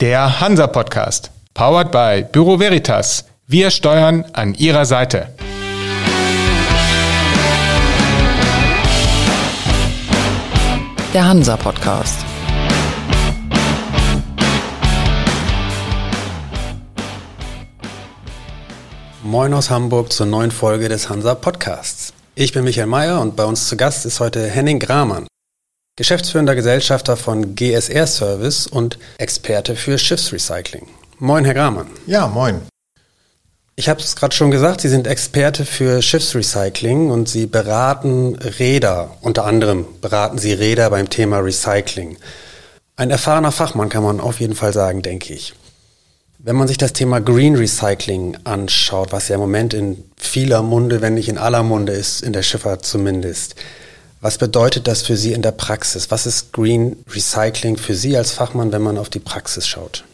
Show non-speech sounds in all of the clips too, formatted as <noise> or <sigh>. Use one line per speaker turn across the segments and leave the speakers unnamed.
Der Hansa Podcast. Powered by Büro Veritas. Wir steuern an Ihrer Seite.
Der Hansa Podcast.
Moin aus Hamburg zur neuen Folge des Hansa Podcasts. Ich bin Michael Mayer und bei uns zu Gast ist heute Henning Gramann, geschäftsführender Gesellschafter von GSR Service und Experte für Schiffsrecycling. Moin, Herr Gramann.
Ja, moin.
Ich habe es gerade schon gesagt, Sie sind Experte für Schiffsrecycling und Sie beraten Räder. Unter anderem beraten Sie Räder beim Thema Recycling. Ein erfahrener Fachmann kann man auf jeden Fall sagen, denke ich. Wenn man sich das Thema Green Recycling anschaut, was ja im Moment in vieler Munde, wenn nicht in aller Munde ist, in der Schifffahrt zumindest, was bedeutet das für Sie in der Praxis? Was ist Green Recycling für Sie als Fachmann, wenn man auf die Praxis schaut?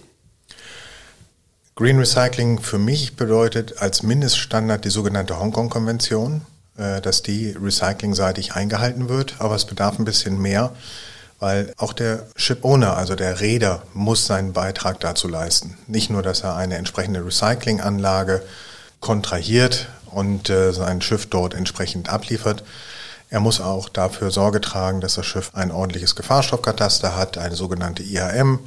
Green Recycling für mich bedeutet als Mindeststandard die sogenannte Hongkong-Konvention, äh, dass die recyclingseitig eingehalten wird, aber es bedarf ein bisschen mehr weil auch der Ship-Owner, also der Räder, muss seinen Beitrag dazu leisten. Nicht nur, dass er eine entsprechende Recyclinganlage kontrahiert und äh, sein Schiff dort entsprechend abliefert. Er muss auch dafür Sorge tragen, dass das Schiff ein ordentliches Gefahrstoffkataster hat, eine sogenannte IAM.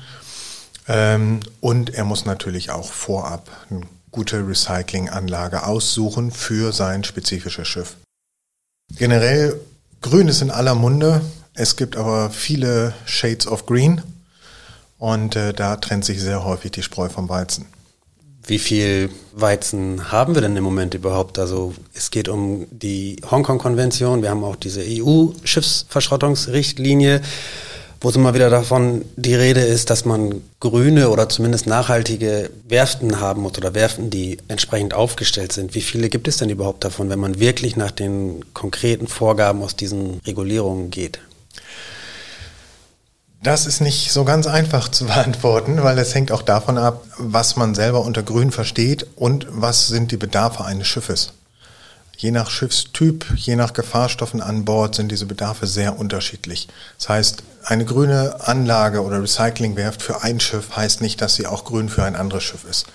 Ähm, und er muss natürlich auch vorab eine gute Recyclinganlage aussuchen für sein spezifisches Schiff. Generell, Grün ist in aller Munde. Es gibt aber viele Shades of Green und äh, da trennt sich sehr häufig die Spreu vom Weizen.
Wie viel Weizen haben wir denn im Moment überhaupt? Also es geht um die Hongkong-Konvention, wir haben auch diese EU-Schiffsverschrottungsrichtlinie, wo es immer wieder davon die Rede ist, dass man grüne oder zumindest nachhaltige Werften haben muss oder Werften, die entsprechend aufgestellt sind. Wie viele gibt es denn überhaupt davon, wenn man wirklich nach den konkreten Vorgaben aus diesen Regulierungen geht?
Das ist nicht so ganz einfach zu <laughs> beantworten, weil es hängt auch davon ab, was man selber unter Grün versteht und was sind die Bedarfe eines Schiffes. Je nach Schiffstyp, je nach Gefahrstoffen an Bord sind diese Bedarfe sehr unterschiedlich. Das heißt, eine grüne Anlage oder Recyclingwerft für ein Schiff heißt nicht, dass sie auch grün für ein anderes Schiff ist.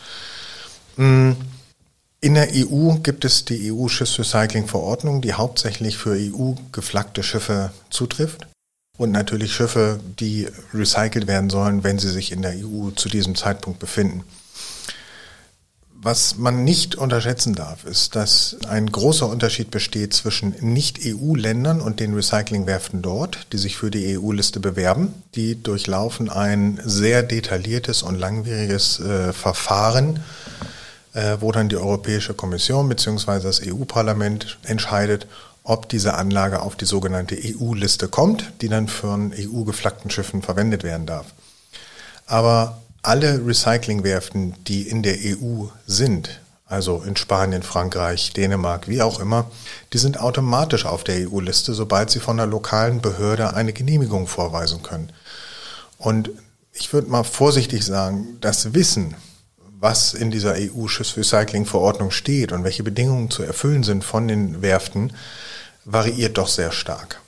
Hm, in der EU gibt es die EU-Schiffsrecycling-Verordnung, die hauptsächlich für EU-geflaggte Schiffe zutrifft und natürlich Schiffe, die recycelt werden sollen, wenn sie sich in der EU zu diesem Zeitpunkt befinden. Was man nicht unterschätzen darf, ist, dass ein großer Unterschied besteht zwischen Nicht-EU-Ländern und den Recyclingwerften dort, die sich für die EU-Liste bewerben. Die durchlaufen ein sehr detailliertes und langwieriges äh, Verfahren, äh, wo dann die Europäische Kommission bzw. das EU-Parlament entscheidet, ob diese Anlage auf die sogenannte EU-Liste kommt, die dann von EU-geflaggten Schiffen verwendet werden darf. Aber alle Recyclingwerften, die in der EU sind, also in Spanien, Frankreich, Dänemark, wie auch immer, die sind automatisch auf der EU-Liste, sobald sie von der lokalen Behörde eine Genehmigung vorweisen können. Und ich würde mal vorsichtig sagen, das Wissen, was in dieser EU-Schiffsrecycling-Verordnung steht und welche Bedingungen zu erfüllen sind von den Werften, variiert doch sehr stark.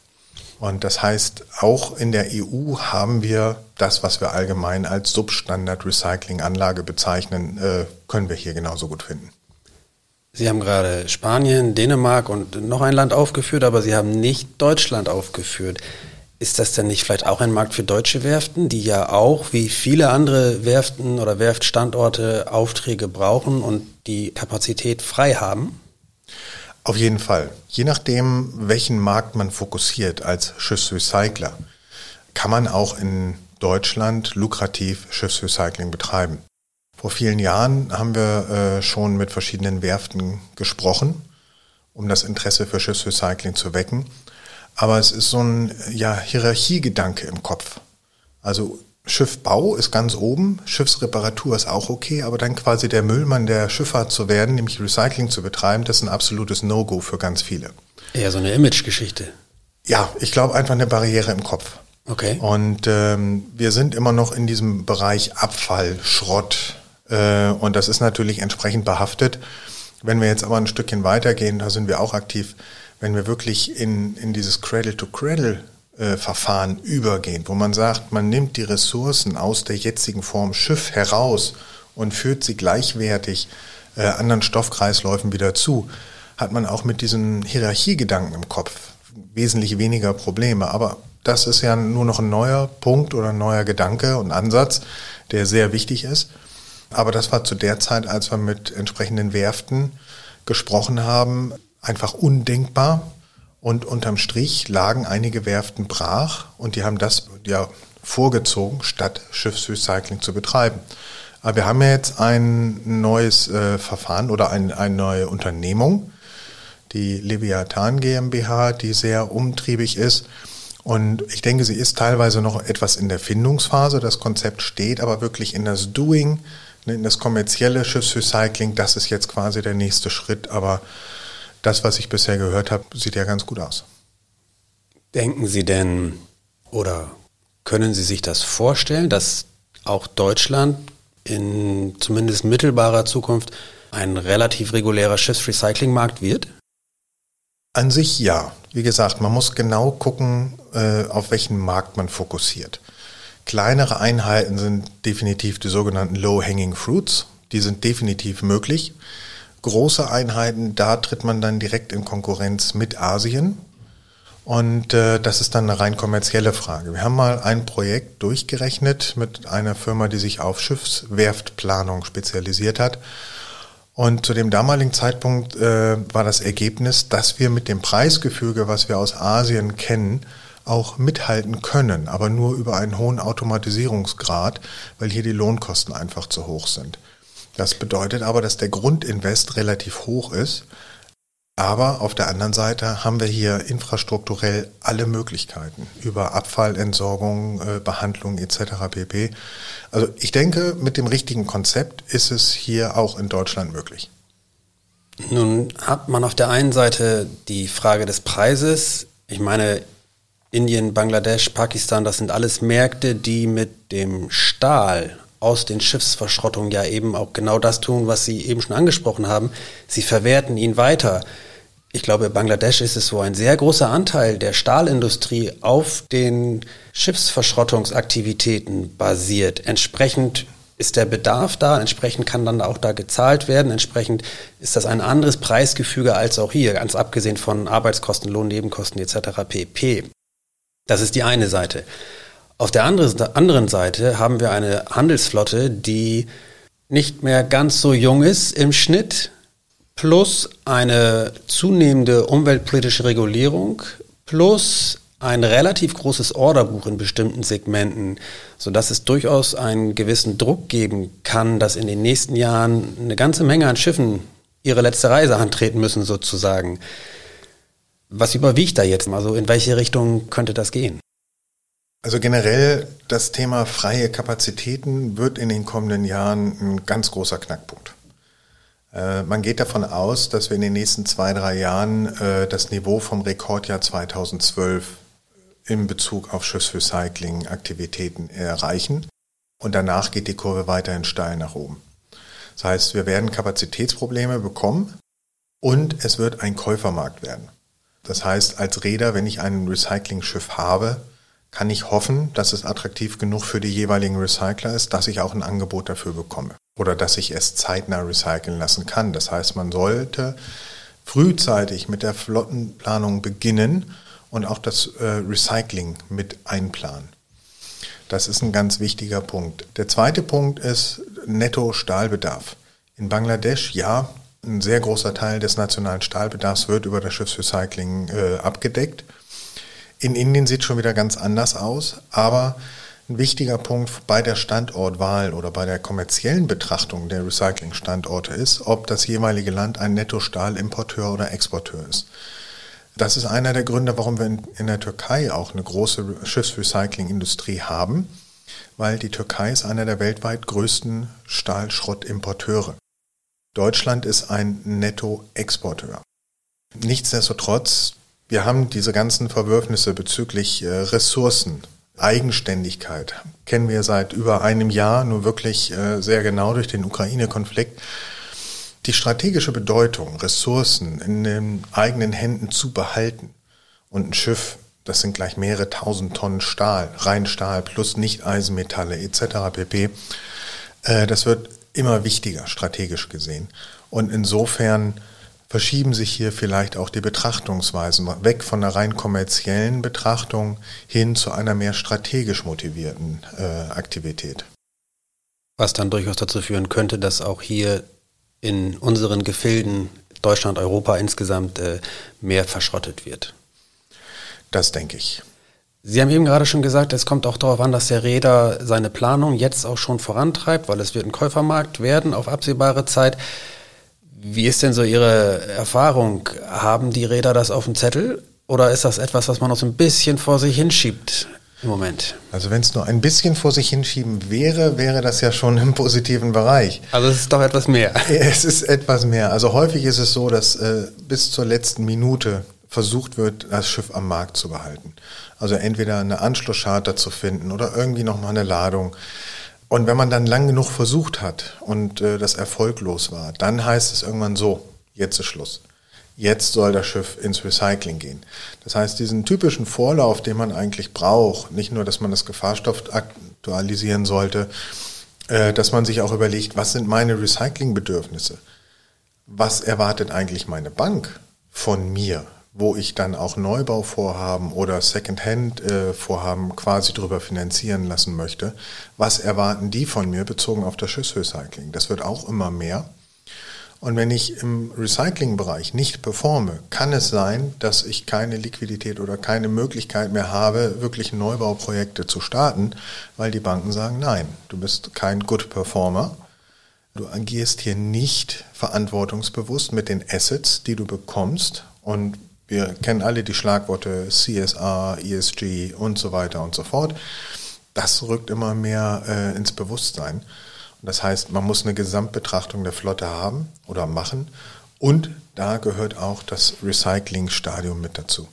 Und das heißt, auch in der EU haben wir das, was wir allgemein als Substandard-Recycling-Anlage bezeichnen, äh, können wir hier genauso gut finden.
Sie haben gerade Spanien, Dänemark und noch ein Land aufgeführt, aber Sie haben nicht Deutschland aufgeführt. Ist das denn nicht vielleicht auch ein Markt für deutsche Werften, die ja auch wie viele andere Werften oder Werftstandorte Aufträge brauchen und die Kapazität frei haben?
Auf jeden Fall. Je nachdem, welchen Markt man fokussiert als Schiffsrecycler, kann man auch in Deutschland lukrativ Schiffsrecycling betreiben. Vor vielen Jahren haben wir äh, schon mit verschiedenen Werften gesprochen, um das Interesse für Schiffsrecycling zu wecken. Aber es ist so ein ja, Hierarchiegedanke im Kopf. Also Schiffbau ist ganz oben, Schiffsreparatur ist auch okay, aber dann quasi der Müllmann der Schifffahrt zu werden, nämlich Recycling zu betreiben, das ist ein absolutes No-Go für ganz viele.
Eher so eine Image-Geschichte.
Ja, ich glaube einfach eine Barriere im Kopf.
Okay.
Und ähm, wir sind immer noch in diesem Bereich Abfall, Schrott äh, und das ist natürlich entsprechend behaftet. Wenn wir jetzt aber ein Stückchen weitergehen, da sind wir auch aktiv, wenn wir wirklich in, in dieses Cradle-to-Cradle äh, Verfahren übergehen, wo man sagt, man nimmt die Ressourcen aus der jetzigen Form Schiff heraus und führt sie gleichwertig äh, anderen Stoffkreisläufen wieder zu, hat man auch mit diesen Hierarchiegedanken im Kopf wesentlich weniger Probleme. Aber das ist ja nur noch ein neuer Punkt oder ein neuer Gedanke und Ansatz, der sehr wichtig ist. Aber das war zu der Zeit, als wir mit entsprechenden Werften gesprochen haben, einfach undenkbar. Und unterm Strich lagen einige Werften brach und die haben das ja vorgezogen, statt Schiffsrecycling zu betreiben. Aber wir haben ja jetzt ein neues äh, Verfahren oder ein, eine neue Unternehmung, die Leviathan GmbH, die sehr umtriebig ist. Und ich denke, sie ist teilweise noch etwas in der Findungsphase. Das Konzept steht aber wirklich in das Doing, in das kommerzielle Schiffsrecycling. Das ist jetzt quasi der nächste Schritt. Aber das, was ich bisher gehört habe, sieht ja ganz gut aus.
Denken Sie denn oder können Sie sich das vorstellen, dass auch Deutschland in zumindest mittelbarer Zukunft ein relativ regulärer Schiffsrecyclingmarkt wird?
An sich ja. Wie gesagt, man muss genau gucken, äh, auf welchen Markt man fokussiert. Kleinere Einheiten sind definitiv die sogenannten Low-Hanging Fruits. Die sind definitiv möglich. Große Einheiten, da tritt man dann direkt in Konkurrenz mit Asien. Und äh, das ist dann eine rein kommerzielle Frage. Wir haben mal ein Projekt durchgerechnet mit einer Firma, die sich auf Schiffswerftplanung spezialisiert hat. Und zu dem damaligen Zeitpunkt äh, war das Ergebnis, dass wir mit dem Preisgefüge, was wir aus Asien kennen, auch mithalten können, aber nur über einen hohen Automatisierungsgrad, weil hier die Lohnkosten einfach zu hoch sind. Das bedeutet aber, dass der Grundinvest relativ hoch ist. Aber auf der anderen Seite haben wir hier infrastrukturell alle Möglichkeiten über Abfallentsorgung, äh, Behandlung etc. pp. Also ich denke, mit dem richtigen Konzept ist es hier auch in Deutschland möglich.
Nun hat man auf der einen Seite die Frage des Preises. Ich meine, Indien, Bangladesch, Pakistan, das sind alles Märkte, die mit dem Stahl aus den Schiffsverschrottungen ja eben auch genau das tun, was Sie eben schon angesprochen haben. Sie verwerten ihn weiter. Ich glaube, Bangladesch ist es so ein sehr großer Anteil der Stahlindustrie auf den Schiffsverschrottungsaktivitäten basiert. Entsprechend ist der Bedarf da, entsprechend kann dann auch da gezahlt werden, entsprechend ist das ein anderes Preisgefüge als auch hier, ganz abgesehen von Arbeitskosten, Lohnnebenkosten etc. pp. Das ist die eine Seite. Auf der anderen Seite haben wir eine Handelsflotte, die nicht mehr ganz so jung ist im Schnitt, plus eine zunehmende umweltpolitische Regulierung, plus ein relativ großes Orderbuch in bestimmten Segmenten, sodass es durchaus einen gewissen Druck geben kann, dass in den nächsten Jahren eine ganze Menge an Schiffen ihre letzte Reise antreten müssen, sozusagen. Was überwiegt da jetzt? Also in welche Richtung könnte das gehen?
Also generell das Thema freie Kapazitäten wird in den kommenden Jahren ein ganz großer Knackpunkt. Äh, man geht davon aus, dass wir in den nächsten zwei, drei Jahren äh, das Niveau vom Rekordjahr 2012 in Bezug auf Schiffsrecycling-Aktivitäten erreichen. Und danach geht die Kurve weiterhin steil nach oben. Das heißt, wir werden Kapazitätsprobleme bekommen und es wird ein Käufermarkt werden. Das heißt, als Räder, wenn ich ein Recycling-Schiff habe, kann ich hoffen, dass es attraktiv genug für die jeweiligen Recycler ist, dass ich auch ein Angebot dafür bekomme oder dass ich es zeitnah recyceln lassen kann. Das heißt, man sollte frühzeitig mit der Flottenplanung beginnen und auch das äh, Recycling mit einplanen. Das ist ein ganz wichtiger Punkt. Der zweite Punkt ist Netto-Stahlbedarf. In Bangladesch, ja, ein sehr großer Teil des nationalen Stahlbedarfs wird über das Schiffsrecycling äh, abgedeckt. In Indien sieht es schon wieder ganz anders aus, aber ein wichtiger Punkt bei der Standortwahl oder bei der kommerziellen Betrachtung der Recyclingstandorte ist, ob das jeweilige Land ein Netto-Stahlimporteur oder Exporteur ist. Das ist einer der Gründe, warum wir in, der Türkei auch eine große Schiffsrecyclingindustrie haben, weil die Türkei ist einer der weltweit größten Stahlschrottimporteure. Deutschland ist ein Netto-Exporteur. Nichtsdestotrotz wir haben diese ganzen Verwürfnisse bezüglich äh, Ressourcen, Eigenständigkeit, kennen wir seit über einem Jahr nur wirklich äh, sehr genau durch den Ukraine-Konflikt. Die strategische Bedeutung, Ressourcen in den eigenen Händen zu behalten und ein Schiff das sind gleich mehrere tausend Tonnen Stahl, Reinstahl plus Nicht-Eisenmetalle etc. pp. Äh, das wird immer wichtiger strategisch gesehen. Und insofern verschieben sich hier vielleicht auch die Betrachtungsweisen weg von einer rein kommerziellen Betrachtung hin zu einer mehr strategisch motivierten äh, Aktivität.
Was dann durchaus dazu führen könnte, dass auch hier in unseren Gefilden Deutschland, Europa insgesamt äh, mehr verschrottet wird.
Das denke ich.
Sie haben eben gerade schon gesagt, es kommt auch darauf an, dass der Räder seine Planung jetzt auch schon vorantreibt, weil es wird ein Käufermarkt werden auf absehbare Zeit. Wie ist denn so Ihre Erfahrung? Haben die Räder das auf dem Zettel oder ist das etwas, was man noch so ein bisschen vor sich hinschiebt im Moment?
Also wenn es nur ein bisschen vor sich hinschieben wäre, wäre das ja schon im positiven Bereich.
Also es ist doch etwas mehr. <laughs>
Es ist etwas mehr. Also häufig ist es so, dass äh, bis zur letzten Minute versucht wird, das Schiff am Markt zu behalten. Also entweder eine Anschlusscharter zu finden oder irgendwie nochmal eine Ladung. Und wenn man dann lang genug versucht hat und äh, das erfolglos war, dann heißt es irgendwann so, jetzt ist Schluss. Jetzt soll das Schiff ins Recycling gehen. Das heißt, diesen typischen Vorlauf, den man eigentlich braucht, nicht nur, dass man das Gefahrstoff aktualisieren sollte, äh, dass man sich auch überlegt, was sind meine Recyclingbedürfnisse? Was erwartet eigentlich meine Bank von mir? Wo ich dann auch Neubauvorhaben oder Secondhand-Vorhaben äh, quasi drüber finanzieren lassen möchte. Was erwarten die von mir bezogen auf das Schiffsrecycling? Das wird auch immer mehr. Und wenn ich im Recyclingbereich nicht performe, kann es sein, dass ich keine Liquidität oder keine Möglichkeit mehr habe, wirklich Neubauprojekte zu starten, weil die Banken sagen, nein, du bist kein Good Performer. Du agierst hier nicht verantwortungsbewusst mit den Assets, die du bekommst und wir kennen alle die Schlagworte CSR, ESG und so weiter und so fort. Das rückt immer mehr äh, ins Bewusstsein. Und das heißt, man muss eine Gesamtbetrachtung der Flotte haben oder machen. Und da gehört auch das Recycling-Stadium mit dazu.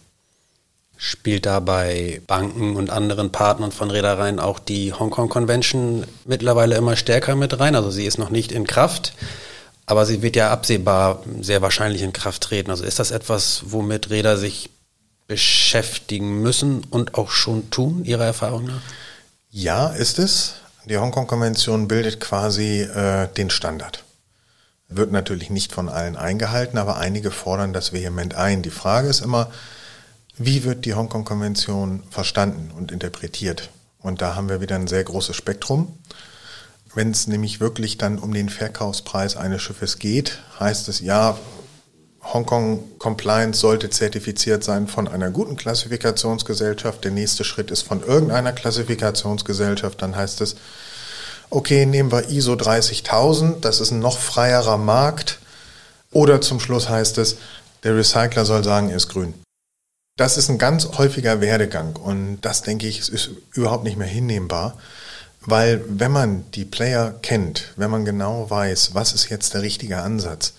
Spielt da bei Banken und anderen Partnern von Reedereien auch die Hongkong Convention mittlerweile immer stärker mit rein? Also sie ist noch nicht in Kraft. Aber sie wird ja absehbar sehr wahrscheinlich in Kraft treten. Also ist das etwas, womit Räder sich beschäftigen müssen und auch schon tun, Ihrer Erfahrung nach?
Ja, ist es. Die Hongkong-Konvention bildet quasi äh, den Standard. Wird natürlich nicht von allen eingehalten, aber einige fordern das vehement ein. Die Frage ist immer, wie wird die Hongkong-Konvention verstanden und interpretiert? Und da haben wir wieder ein sehr großes Spektrum. Wenn es nämlich wirklich dann um den Verkaufspreis eines Schiffes geht, heißt es ja, Hongkong Compliance sollte zertifiziert sein von einer guten Klassifikationsgesellschaft. Der nächste Schritt ist von irgendeiner Klassifikationsgesellschaft. Dann heißt es, okay, nehmen wir ISO 30000, das ist ein noch freierer Markt. Oder zum Schluss heißt es, der Recycler soll sagen, er ist grün. Das ist ein ganz häufiger Werdegang und das, denke ich, ist überhaupt nicht mehr hinnehmbar. Weil wenn man die Player kennt, wenn man genau weiß, was ist jetzt der richtige Ansatz,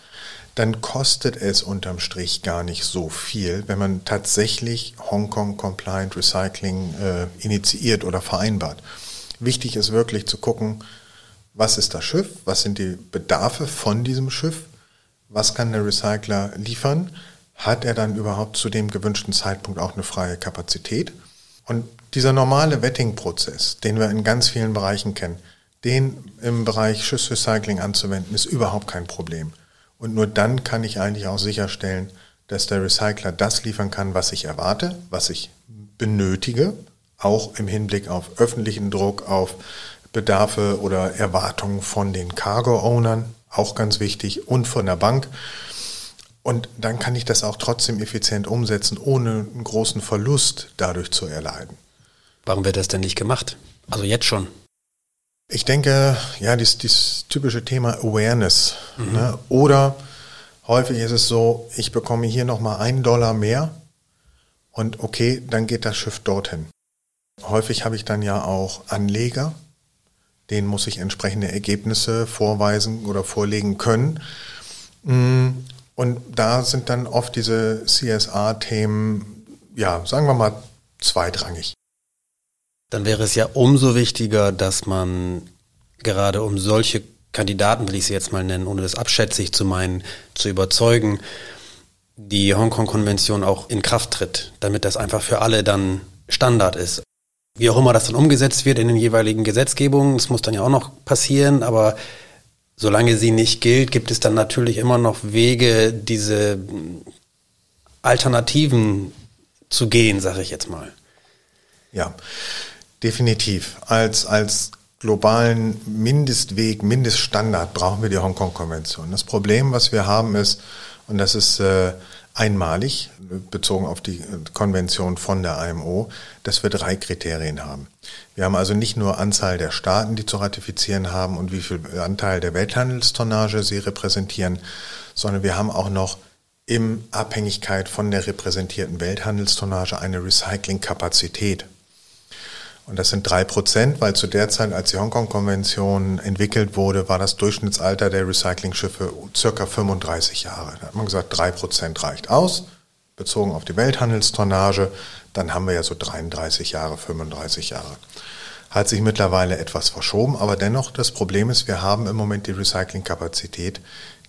dann kostet es unterm Strich gar nicht so viel, wenn man tatsächlich Hongkong Compliant Recycling äh, initiiert oder vereinbart. Wichtig ist wirklich zu gucken, was ist das Schiff, was sind die Bedarfe von diesem Schiff, was kann der Recycler liefern, hat er dann überhaupt zu dem gewünschten Zeitpunkt auch eine freie Kapazität und dieser normale Wetting-Prozess, den wir in ganz vielen Bereichen kennen, den im Bereich Schiffsrecycling anzuwenden, ist überhaupt kein Problem. Und nur dann kann ich eigentlich auch sicherstellen, dass der Recycler das liefern kann, was ich erwarte, was ich benötige, auch im Hinblick auf öffentlichen Druck, auf Bedarfe oder Erwartungen von den Cargo-Ownern, auch ganz wichtig, und von der Bank. Und dann kann ich das auch trotzdem effizient umsetzen, ohne einen großen Verlust dadurch zu erleiden.
Warum wird das denn nicht gemacht? Also jetzt schon.
Ich denke, ja, dieses, dieses typische Thema Awareness. Mhm. Ne? Oder häufig ist es so, ich bekomme hier nochmal einen Dollar mehr und okay, dann geht das Schiff dorthin. Häufig habe ich dann ja auch Anleger, denen muss ich entsprechende Ergebnisse vorweisen oder vorlegen können. Und da sind dann oft diese CSR-Themen, ja, sagen wir mal, zweitrangig.
Dann wäre es ja umso wichtiger, dass man gerade um solche Kandidaten, will ich sie jetzt mal nennen, ohne das abschätzig zu meinen, zu überzeugen, die Hongkong-Konvention auch in Kraft tritt, damit das einfach für alle dann Standard ist. Wie auch immer das dann umgesetzt wird in den jeweiligen Gesetzgebungen, das muss dann ja auch noch passieren, aber solange sie nicht gilt, gibt es dann natürlich immer noch Wege, diese Alternativen zu gehen, sage ich jetzt mal.
Ja, definitiv. Als, als globalen Mindestweg, Mindeststandard brauchen wir die Hongkong-Konvention. Das Problem, was wir haben, ist, und das ist äh, einmalig, bezogen auf die Konvention von der IMO, dass wir drei Kriterien haben. Wir haben also nicht nur Anzahl der Staaten, die zu ratifizieren haben und wie viel Anteil der Welthandelstonnage sie repräsentieren, sondern wir haben auch noch in Abhängigkeit von der repräsentierten Welthandelstonnage eine Recyclingkapazität. Und das sind drei Prozent, weil zu der Zeit, als die Hongkong-Konvention entwickelt wurde, war das Durchschnittsalter der Recyclingschiffe circa 35 Jahre. Da hat man gesagt, drei Prozent reicht aus, bezogen auf die Welthandelstonnage. Dann haben wir ja so 33 Jahre, 35 Jahre. Hat sich mittlerweile etwas verschoben, aber dennoch das Problem ist, wir haben im Moment die Recyclingkapazität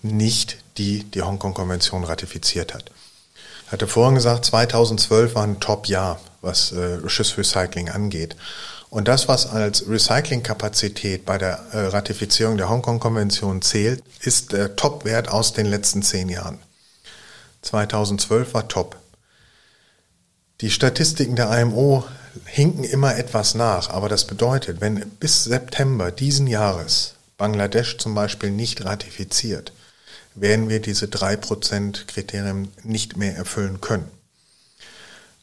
nicht, die die Hongkong-Konvention ratifiziert hat. Hatte vorhin gesagt, 2012 war ein Top-Jahr, was äh, Schiffsrecycling angeht. Und das, was als Recyclingkapazität bei der äh, Ratifizierung der Hongkong-Konvention zählt, ist der Top-Wert aus den letzten zehn Jahren. 2012 war top. Die Statistiken der IMO hinken immer etwas nach, aber das bedeutet, wenn bis September diesen Jahres Bangladesch zum Beispiel nicht ratifiziert, werden wir diese 3%-Kriterien nicht mehr erfüllen können.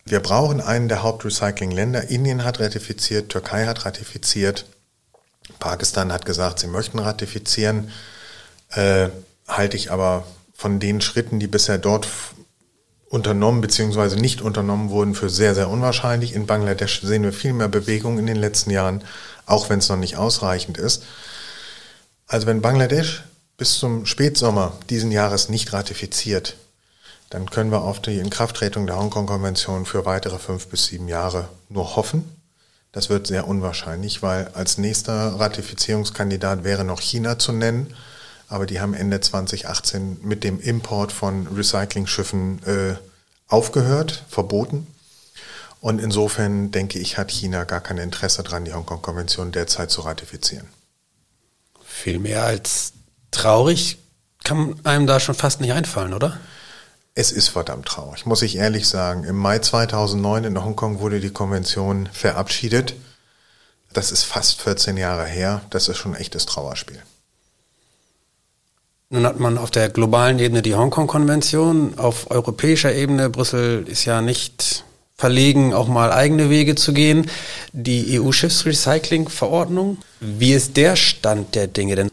Wir brauchen einen der Hauptrecycling-Länder. Indien hat ratifiziert, Türkei hat ratifiziert, Pakistan hat gesagt, sie möchten ratifizieren. Äh, halte ich aber von den Schritten, die bisher dort unternommen bzw. nicht unternommen wurden, für sehr, sehr unwahrscheinlich. In Bangladesch sehen wir viel mehr Bewegung in den letzten Jahren, auch wenn es noch nicht ausreichend ist. Also wenn Bangladesch bis zum Spätsommer diesen Jahres nicht ratifiziert, dann können wir auf die Inkrafttretung der Hongkong-Konvention für weitere fünf bis sieben Jahre nur hoffen. Das wird sehr unwahrscheinlich, weil als nächster Ratifizierungskandidat wäre noch China zu nennen. Aber die haben Ende 2018 mit dem Import von Recyclingschiffen äh, aufgehört, verboten. Und insofern denke ich, hat China gar kein Interesse daran, die Hongkong-Konvention derzeit zu ratifizieren.
Viel mehr als Traurig kann einem da schon fast nicht einfallen, oder?
Es ist verdammt traurig, muss ich ehrlich sagen. Im Mai 2009 in Hongkong wurde die Konvention verabschiedet. Das ist fast 14 Jahre her. Das ist schon ein echtes Trauerspiel.
Nun hat man auf der globalen Ebene die Hongkong-Konvention. Auf europäischer Ebene, Brüssel ist ja nicht verlegen, auch mal eigene Wege zu gehen. Die EU-Schiffsrecycling-Verordnung. Wie ist der Stand der Dinge? Denn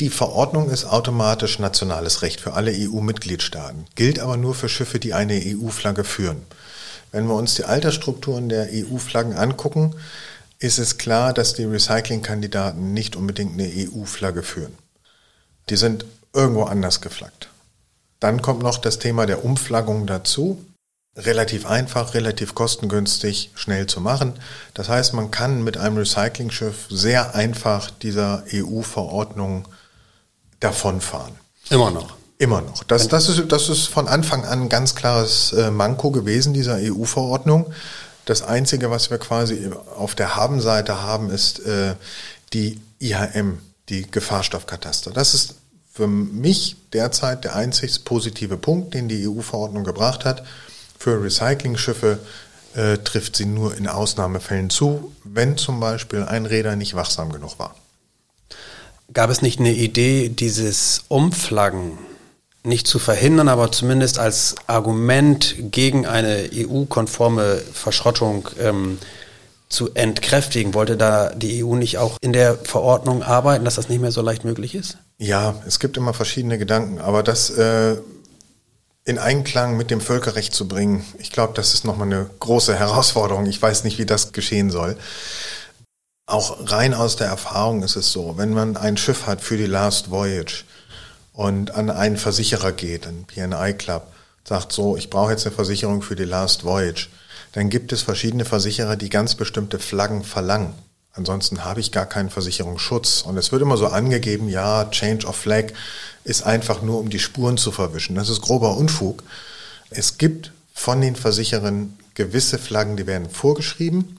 die Verordnung ist automatisch nationales Recht für alle EU-Mitgliedstaaten, gilt aber nur für Schiffe, die eine EU-Flagge führen. Wenn wir uns die Altersstrukturen der EU-Flaggen angucken, ist es klar, dass die Recycling-Kandidaten nicht unbedingt eine EU-Flagge führen. Die sind irgendwo anders geflaggt. Dann kommt noch das Thema der Umflaggung dazu. Relativ einfach, relativ kostengünstig, schnell zu machen. Das heißt, man kann mit einem Recycling-Schiff sehr einfach dieser EU-Verordnung davonfahren.
Immer noch.
Immer noch. Das, das, ist, das ist von Anfang an ein ganz klares äh, Manko gewesen, dieser EU-Verordnung. Das Einzige, was wir quasi auf der Habenseite haben, ist äh, die IHM, die Gefahrstoffkataster. Das ist für mich derzeit der einzig positive Punkt, den die EU-Verordnung gebracht hat. Für Recyclingschiffe äh, trifft sie nur in Ausnahmefällen zu, wenn zum Beispiel ein Räder nicht wachsam genug war.
Gab es nicht eine Idee, dieses Umflaggen nicht zu verhindern, aber zumindest als Argument gegen eine EU-konforme Verschrottung ähm, zu entkräftigen? Wollte da die EU nicht auch in der Verordnung arbeiten, dass das nicht mehr so leicht möglich ist?
Ja, es gibt immer verschiedene Gedanken, aber das äh, in Einklang mit dem Völkerrecht zu bringen, ich glaube, das ist nochmal eine große Herausforderung. Ich weiß nicht, wie das geschehen soll. Auch rein aus der Erfahrung ist es so, wenn man ein Schiff hat für die Last Voyage und an einen Versicherer geht, ein PNI Club, sagt so, ich brauche jetzt eine Versicherung für die Last Voyage, dann gibt es verschiedene Versicherer, die ganz bestimmte Flaggen verlangen. Ansonsten habe ich gar keinen Versicherungsschutz. Und es wird immer so angegeben, ja, Change of Flag ist einfach nur, um die Spuren zu verwischen. Das ist grober Unfug. Es gibt von den Versicherern gewisse Flaggen, die werden vorgeschrieben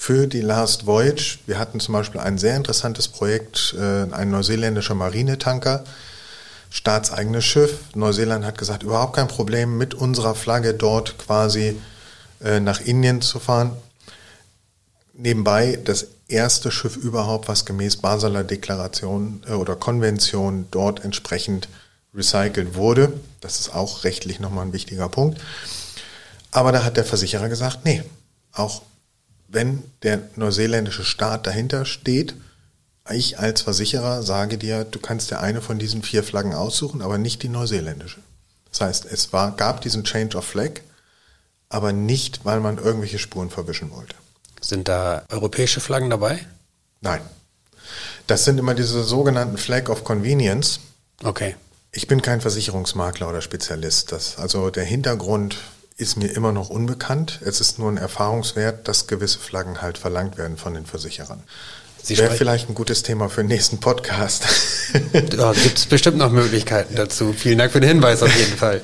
für die Last Voyage. Wir hatten zum Beispiel ein sehr interessantes Projekt, äh, ein neuseeländischer Marinetanker, staatseigenes Schiff. Neuseeland hat gesagt, überhaupt kein Problem, mit unserer Flagge dort quasi äh, nach Indien zu fahren. Nebenbei das erste Schiff überhaupt, was gemäß Baseler Deklaration äh, oder Konvention dort entsprechend recycelt wurde. Das ist auch rechtlich nochmal ein wichtiger Punkt. Aber da hat der Versicherer gesagt, nee, auch wenn der neuseeländische Staat dahinter steht, ich als Versicherer sage dir, du kannst dir eine von diesen vier Flaggen aussuchen, aber nicht die neuseeländische. Das heißt, es war, gab diesen Change of Flag, aber nicht, weil man irgendwelche Spuren verwischen wollte.
Sind da europäische Flaggen dabei?
Nein. Das sind immer diese sogenannten Flag of Convenience.
Okay.
Ich bin kein Versicherungsmakler oder Spezialist. Das, also der Hintergrund ist mir immer noch unbekannt. Es ist nur ein Erfahrungswert, dass gewisse Flaggen halt verlangt werden von den Versicherern. Wäre vielleicht ein gutes Thema für den nächsten Podcast. <laughs>
Da gibt es bestimmt noch Möglichkeiten dazu. Vielen Dank für den Hinweis auf jeden Fall.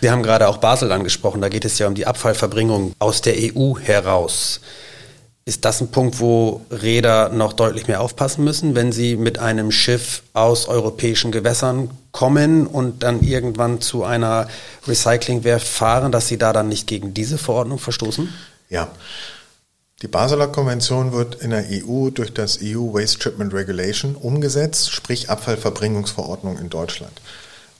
Wir haben gerade auch Basel angesprochen. Da geht es ja um die Abfallverbringung aus der EU heraus. Ist das ein Punkt, wo Räder noch deutlich mehr aufpassen müssen, wenn sie mit einem Schiff aus europäischen Gewässern kommen und dann irgendwann zu einer Recyclingwerft fahren, dass sie da dann nicht gegen diese Verordnung verstoßen?
Ja. Die Basler Konvention wird in der EU durch das EU Waste Treatment Regulation umgesetzt, sprich Abfallverbringungsverordnung in Deutschland.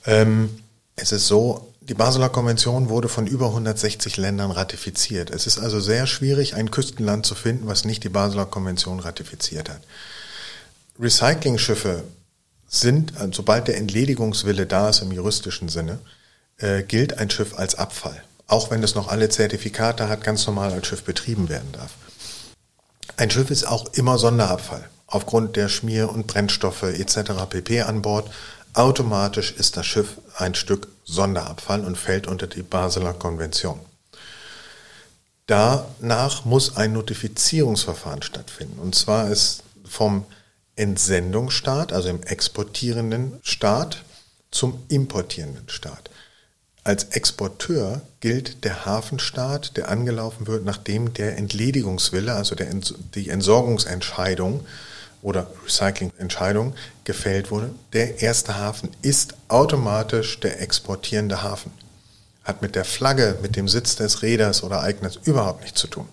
Ähm, es ist so, die Basler Konvention wurde von über 160 Ländern ratifiziert. Es ist also sehr schwierig, ein Küstenland zu finden, was nicht die Basler Konvention ratifiziert hat. Recyclingschiffe sind, äh, sobald der Entledigungswille da ist im juristischen Sinne, äh, gilt ein Schiff als Abfall. Auch wenn es noch alle Zertifikate hat, ganz normal als Schiff betrieben werden darf. Ein Schiff ist auch immer Sonderabfall. Aufgrund der Schmier- und Brennstoffe etc. pp. an Bord Automatisch ist das Schiff ein Stück Sonderabfall und fällt unter die Basler Konvention. Danach muss ein Notifizierungsverfahren stattfinden. Und zwar ist vom Entsendungsstaat, also im exportierenden Staat, zum importierenden Staat. Als Exporteur gilt der Hafenstaat, der angelaufen wird, nachdem der Entledigungswille, also der, die Entsorgungsentscheidung oder Recyclingentscheidung gefällt wurde, der erste Hafen ist automatisch der exportierende Hafen. Hat mit der Flagge, mit dem Sitz des Räders oder Eigners überhaupt nichts zu tun.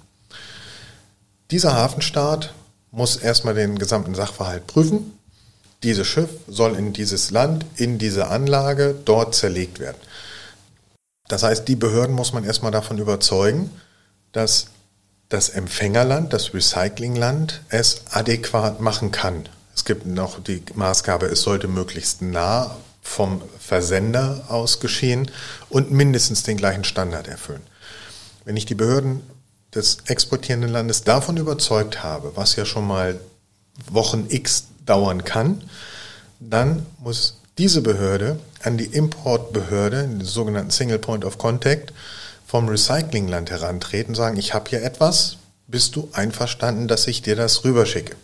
Dieser Hafenstaat muss erstmal den gesamten Sachverhalt prüfen. Dieses Schiff soll in dieses Land, in diese Anlage dort zerlegt werden. Das heißt, die Behörden muss man erstmal davon überzeugen, dass das Empfängerland, das Recyclingland es adäquat machen kann. Es gibt noch die Maßgabe, es sollte möglichst nah vom Versender aus geschehen und mindestens den gleichen Standard erfüllen. Wenn ich die Behörden des exportierenden Landes davon überzeugt habe, was ja schon mal Wochen X dauern kann, dann muss diese Behörde an die Importbehörde, den sogenannten Single Point of Contact, vom Recyclingland herantreten, sagen, ich habe hier etwas, bist du einverstanden, dass ich dir das rüberschicke?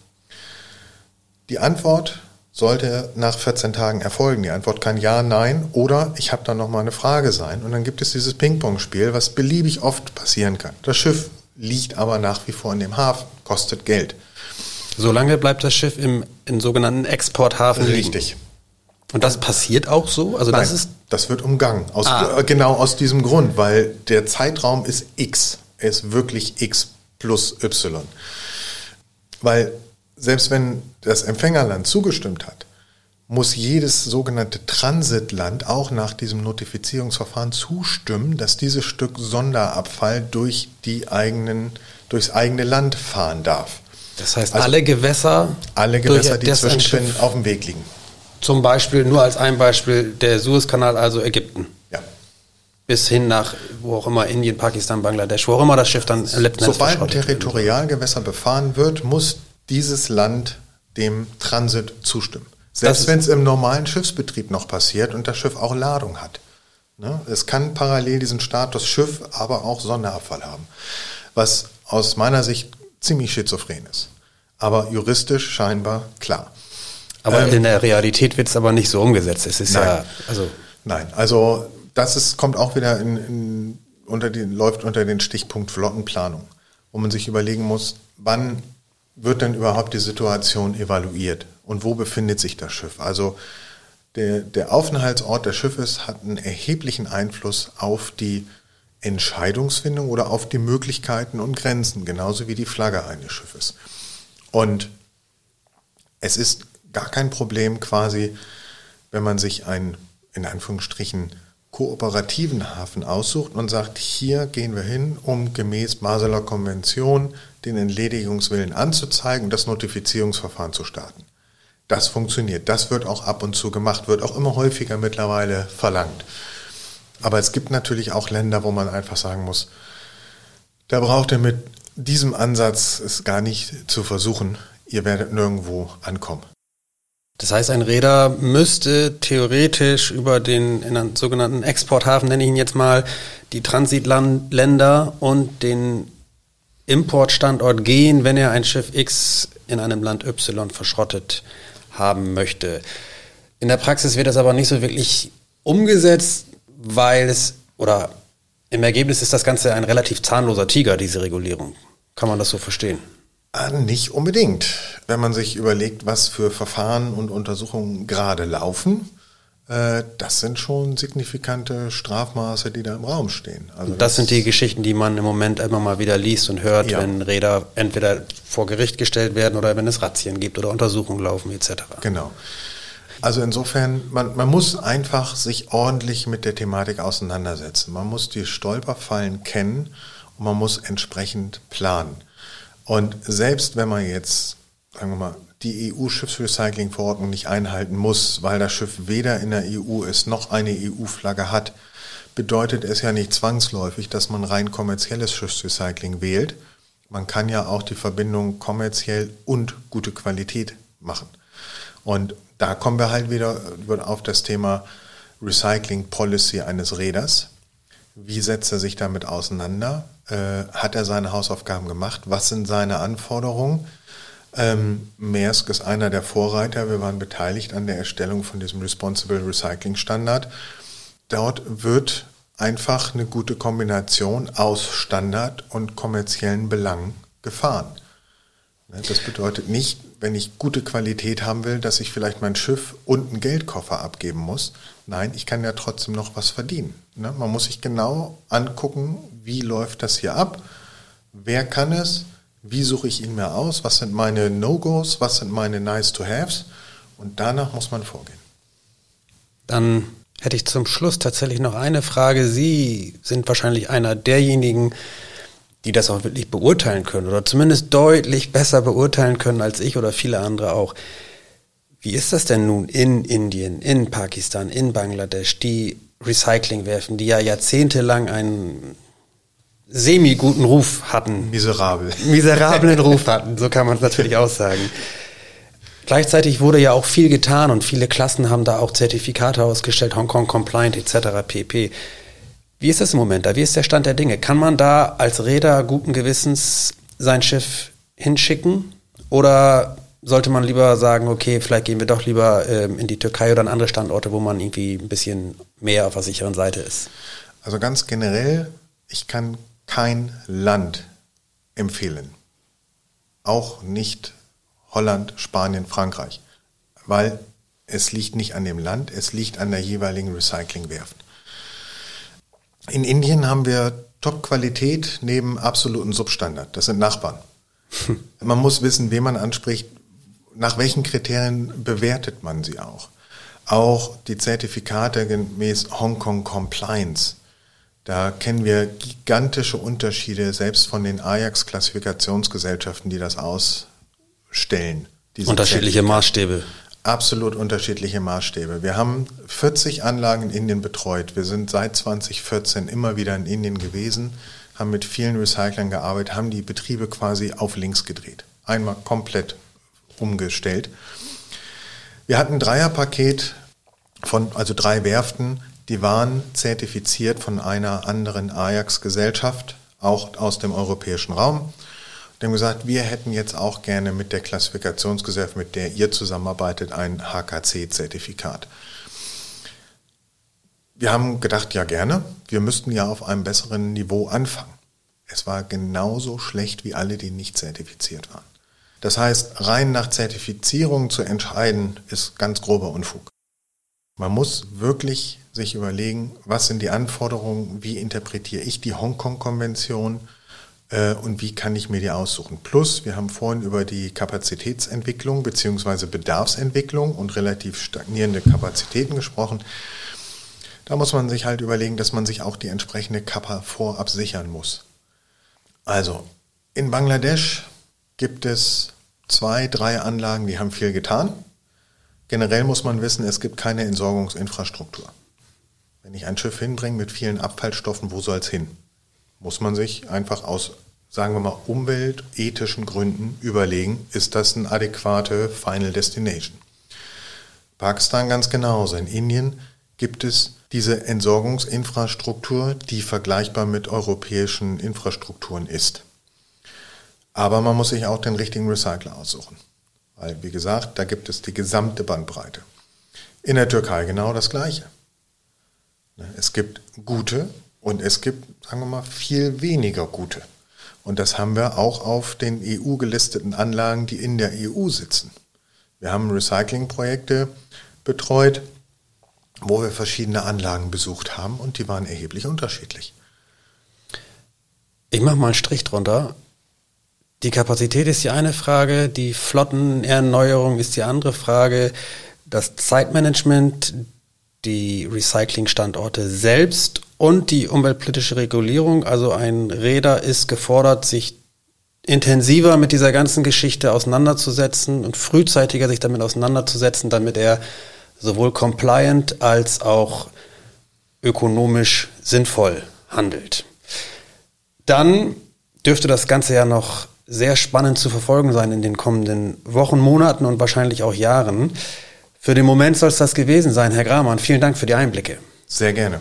Die Antwort sollte nach 14 Tagen erfolgen. Die Antwort kann ja, nein oder ich habe da noch mal eine Frage sein. Und dann gibt es dieses Ping-Pong-Spiel, was beliebig oft passieren kann. Das Schiff liegt aber nach wie vor in dem Hafen, kostet Geld.
Solange bleibt das Schiff im, im sogenannten Exporthafen
liegen. Richtig.
Und das passiert auch so?
Also Nein, das ist das wird umgangen. Aus, ah. Genau aus diesem Grund, weil der Zeitraum ist X. Er ist wirklich X plus Y. Weil selbst wenn das Empfängerland zugestimmt hat, muss jedes sogenannte Transitland auch nach diesem Notifizierungsverfahren zustimmen, dass dieses Stück Sonderabfall durch die eigenen, durchs eigene Land fahren darf.
Das heißt, also alle Gewässer,
alle Gewässer, die zwischendrin auf dem Weg liegen.
Zum Beispiel, nur als ein Beispiel, der Suezkanal, also Ägypten.
Ja.
Bis hin nach, wo auch immer, Indien, Pakistan, Bangladesch, wo auch immer das Schiff dann
letzten Sobald ein Territorialgewässer befahren wird, muss dieses Land dem Transit zustimmen. Selbst wenn es im normalen Schiffsbetrieb noch passiert und das Schiff auch Ladung hat. Ne? Es kann parallel diesen Status Schiff, aber auch Sonderabfall haben. Was aus meiner Sicht ziemlich schizophren ist. Aber juristisch scheinbar klar.
Aber ähm, in der Realität wird es aber nicht so umgesetzt. Es ist
nein.
ja,
also. Nein, also das ist, kommt auch wieder in, in, unter den, läuft unter den Stichpunkt Flottenplanung, wo man sich überlegen muss, wann wird denn überhaupt die Situation evaluiert und wo befindet sich das Schiff? Also der, der Aufenthaltsort des Schiffes hat einen erheblichen Einfluss auf die Entscheidungsfindung oder auf die Möglichkeiten und Grenzen, genauso wie die Flagge eines Schiffes. Und es ist gar kein Problem quasi, wenn man sich einen, in Anführungsstrichen, kooperativen Hafen aussucht und sagt, hier gehen wir hin, um gemäß Basler Konvention den Entledigungswillen anzuzeigen und das Notifizierungsverfahren zu starten. Das funktioniert. Das wird auch ab und zu gemacht, wird auch immer häufiger mittlerweile verlangt. Aber es gibt natürlich auch Länder, wo man einfach sagen muss, da braucht ihr mit diesem Ansatz es gar nicht zu versuchen. Ihr werdet nirgendwo ankommen.
Das heißt, ein Räder müsste theoretisch über den sogenannten Exporthafen, nenne ich ihn jetzt mal, die Transitländer und den Importstandort gehen, wenn er ein Schiff X in einem Land Y verschrottet haben möchte. In der Praxis wird das aber nicht so wirklich umgesetzt, weil es, oder im Ergebnis ist das Ganze ein relativ zahnloser Tiger, diese Regulierung. Kann man das so verstehen?
Nicht unbedingt. Wenn man sich überlegt, was für Verfahren und Untersuchungen gerade laufen, äh, das sind schon signifikante Strafmaße, die da im Raum stehen.
Also das, das, sind die Geschichten, die man im Moment immer mal wieder liest und hört, ja. wenn Räder entweder vor Gericht gestellt werden oder wenn es Razzien gibt oder Untersuchungen laufen etc.
Genau. Also insofern, man, man muss einfach sich ordentlich mit der Thematik auseinandersetzen. Man muss die Stolperfallen kennen und man muss entsprechend planen. Und selbst wenn man jetzt, sagen wir mal, die EU-Schiffsrecycling-Verordnung nicht einhalten muss, weil das Schiff weder in der EU ist noch eine EU-Flagge hat, bedeutet es ja nicht zwangsläufig, dass man rein kommerzielles Schiffsrecycling wählt. Man kann ja auch die Verbindung kommerziell und gute Qualität machen. Und da kommen wir halt wieder auf das Thema Recycling Policy eines Räders. Wie setzt er sich damit auseinander? Äh, hat er seine Hausaufgaben gemacht? Was sind seine Anforderungen? Ähm, Maersk ist einer der Vorreiter. Wir waren beteiligt an der Erstellung von diesem Responsible Recycling Standard. Dort wird einfach eine gute Kombination aus Standard und kommerziellen Belangen gefahren. Ne, das bedeutet nicht, wenn ich gute Qualität haben will, dass ich vielleicht mein Schiff und einen Geldkoffer abgeben muss. Nein, ich kann ja trotzdem noch was verdienen. Ne, man muss sich genau angucken, wie läuft das hier ab, wer kann es, wie suche ich ihn mir aus? Was sind meine No-Gos? Was sind meine Nice-to-Haves? Und danach muss man vorgehen.
Dann hätte ich zum Schluss tatsächlich noch eine Frage. Sie sind wahrscheinlich einer derjenigen, die das auch wirklich beurteilen können oder zumindest deutlich besser beurteilen können als ich oder viele andere auch. Wie ist das denn nun in Indien, in Pakistan, in Bangladesch, die Recyclingwerfen, die ja jahrzehntelang einen semi-guten Ruf hatten.
Miserabel.
Miserablen Ruf <laughs> hatten, so kann man es natürlich auch sagen. Gleichzeitig wurde ja auch viel getan und viele Klassen haben da auch Zertifikate ausgestellt, Hongkong Compliant etc. pp. Wie ist das im Moment da? Wie ist der Stand der Dinge? Kann man da als Räder guten Gewissens sein Schiff hinschicken? Oder sollte man lieber sagen, okay, vielleicht gehen wir doch lieber ähm, in die Türkei oder an andere Standorte, wo man irgendwie ein bisschen mehr auf der sicheren Seite ist?
Also ganz generell, ich kann kein Land empfehlen. Auch nicht Holland, Spanien, Frankreich. Weil es liegt nicht an dem Land, es liegt an der jeweiligen Recyclingwerft. In Indien haben wir Top-Qualität neben absoluten Substandard. Das sind Nachbarn. <laughs> Man muss wissen, wen man anspricht, nach welchen Kriterien bewertet man sie auch. Auch die Zertifikate gemäß Hongkong Compliance da kennen wir gigantische Unterschiede, selbst von den Ajax-Klassifikationsgesellschaften, die das ausstellen.
Unterschiedliche Maßstäbe.
Absolut unterschiedliche Maßstäbe. Wir haben 40 Anlagen in Indien betreut. Wir sind seit 2014 immer wieder in Indien gewesen, haben mit vielen Recyclern gearbeitet, haben die Betriebe quasi auf links gedreht. Einmal komplett umgestellt. Wir hatten ein Dreierpaket von, also drei Werften, die waren zertifiziert von einer anderen Ajax-Gesellschaft, auch aus dem europäischen Raum. Die haben gesagt, wir hätten jetzt auch gerne mit der Klassifikationsgesellschaft, mit der ihr zusammenarbeitet, ein HKC-Zertifikat. Wir haben gedacht, ja gerne, wir müssten ja auf einem besseren Niveau anfangen. Es war genauso schlecht wie alle, die nicht zertifiziert waren. Das heißt, rein nach Zertifizierung zu entscheiden, ist ganz grober Unfug. Man muss wirklich sich überlegen, was sind die Anforderungen, wie interpretiere ich die Hongkong-Konvention und wie kann ich mir die aussuchen. Plus, wir haben vorhin über die Kapazitätsentwicklung bzw. Bedarfsentwicklung und relativ stagnierende Kapazitäten gesprochen. Da muss man sich halt überlegen, dass man sich auch die entsprechende Kappa vorab sichern muss. Also, in Bangladesch gibt es zwei, drei Anlagen, die haben viel getan. Generell muss man wissen, es gibt keine Entsorgungsinfrastruktur. Wenn ich ein Schiff hinbringe mit vielen Abfallstoffen, wo soll es hin? Muss man sich einfach aus, sagen wir mal, umweltethischen Gründen überlegen, ist das eine adäquate Final Destination? Pakistan ganz genauso. In Indien gibt es diese Entsorgungsinfrastruktur, die vergleichbar mit europäischen Infrastrukturen ist. Aber man muss sich auch den richtigen Recycler aussuchen. Weil, wie gesagt, da gibt es die gesamte Bandbreite. In der Türkei genau das Gleiche. Es gibt gute und es gibt, sagen wir mal, viel weniger gute. Und das haben wir auch auf den EU-gelisteten Anlagen, die in der EU sitzen. Wir haben Recyclingprojekte betreut, wo wir verschiedene Anlagen besucht haben und die waren erheblich unterschiedlich.
Ich mache mal einen Strich drunter. Die Kapazität ist die eine Frage, die Flottenerneuerung ist die andere Frage, das Zeitmanagement, die Recyclingstandorte selbst und die umweltpolitische Regulierung. Also ein Räder ist gefordert, sich intensiver mit dieser ganzen Geschichte auseinanderzusetzen und frühzeitiger sich damit auseinanderzusetzen, damit er sowohl compliant als auch ökonomisch sinnvoll handelt. Dann dürfte das Ganze ja noch sehr spannend zu verfolgen sein in den kommenden Wochen, Monaten und wahrscheinlich auch Jahren. Für den Moment soll es das gewesen sein, Herr Gramann. Vielen Dank für die Einblicke.
Sehr gerne.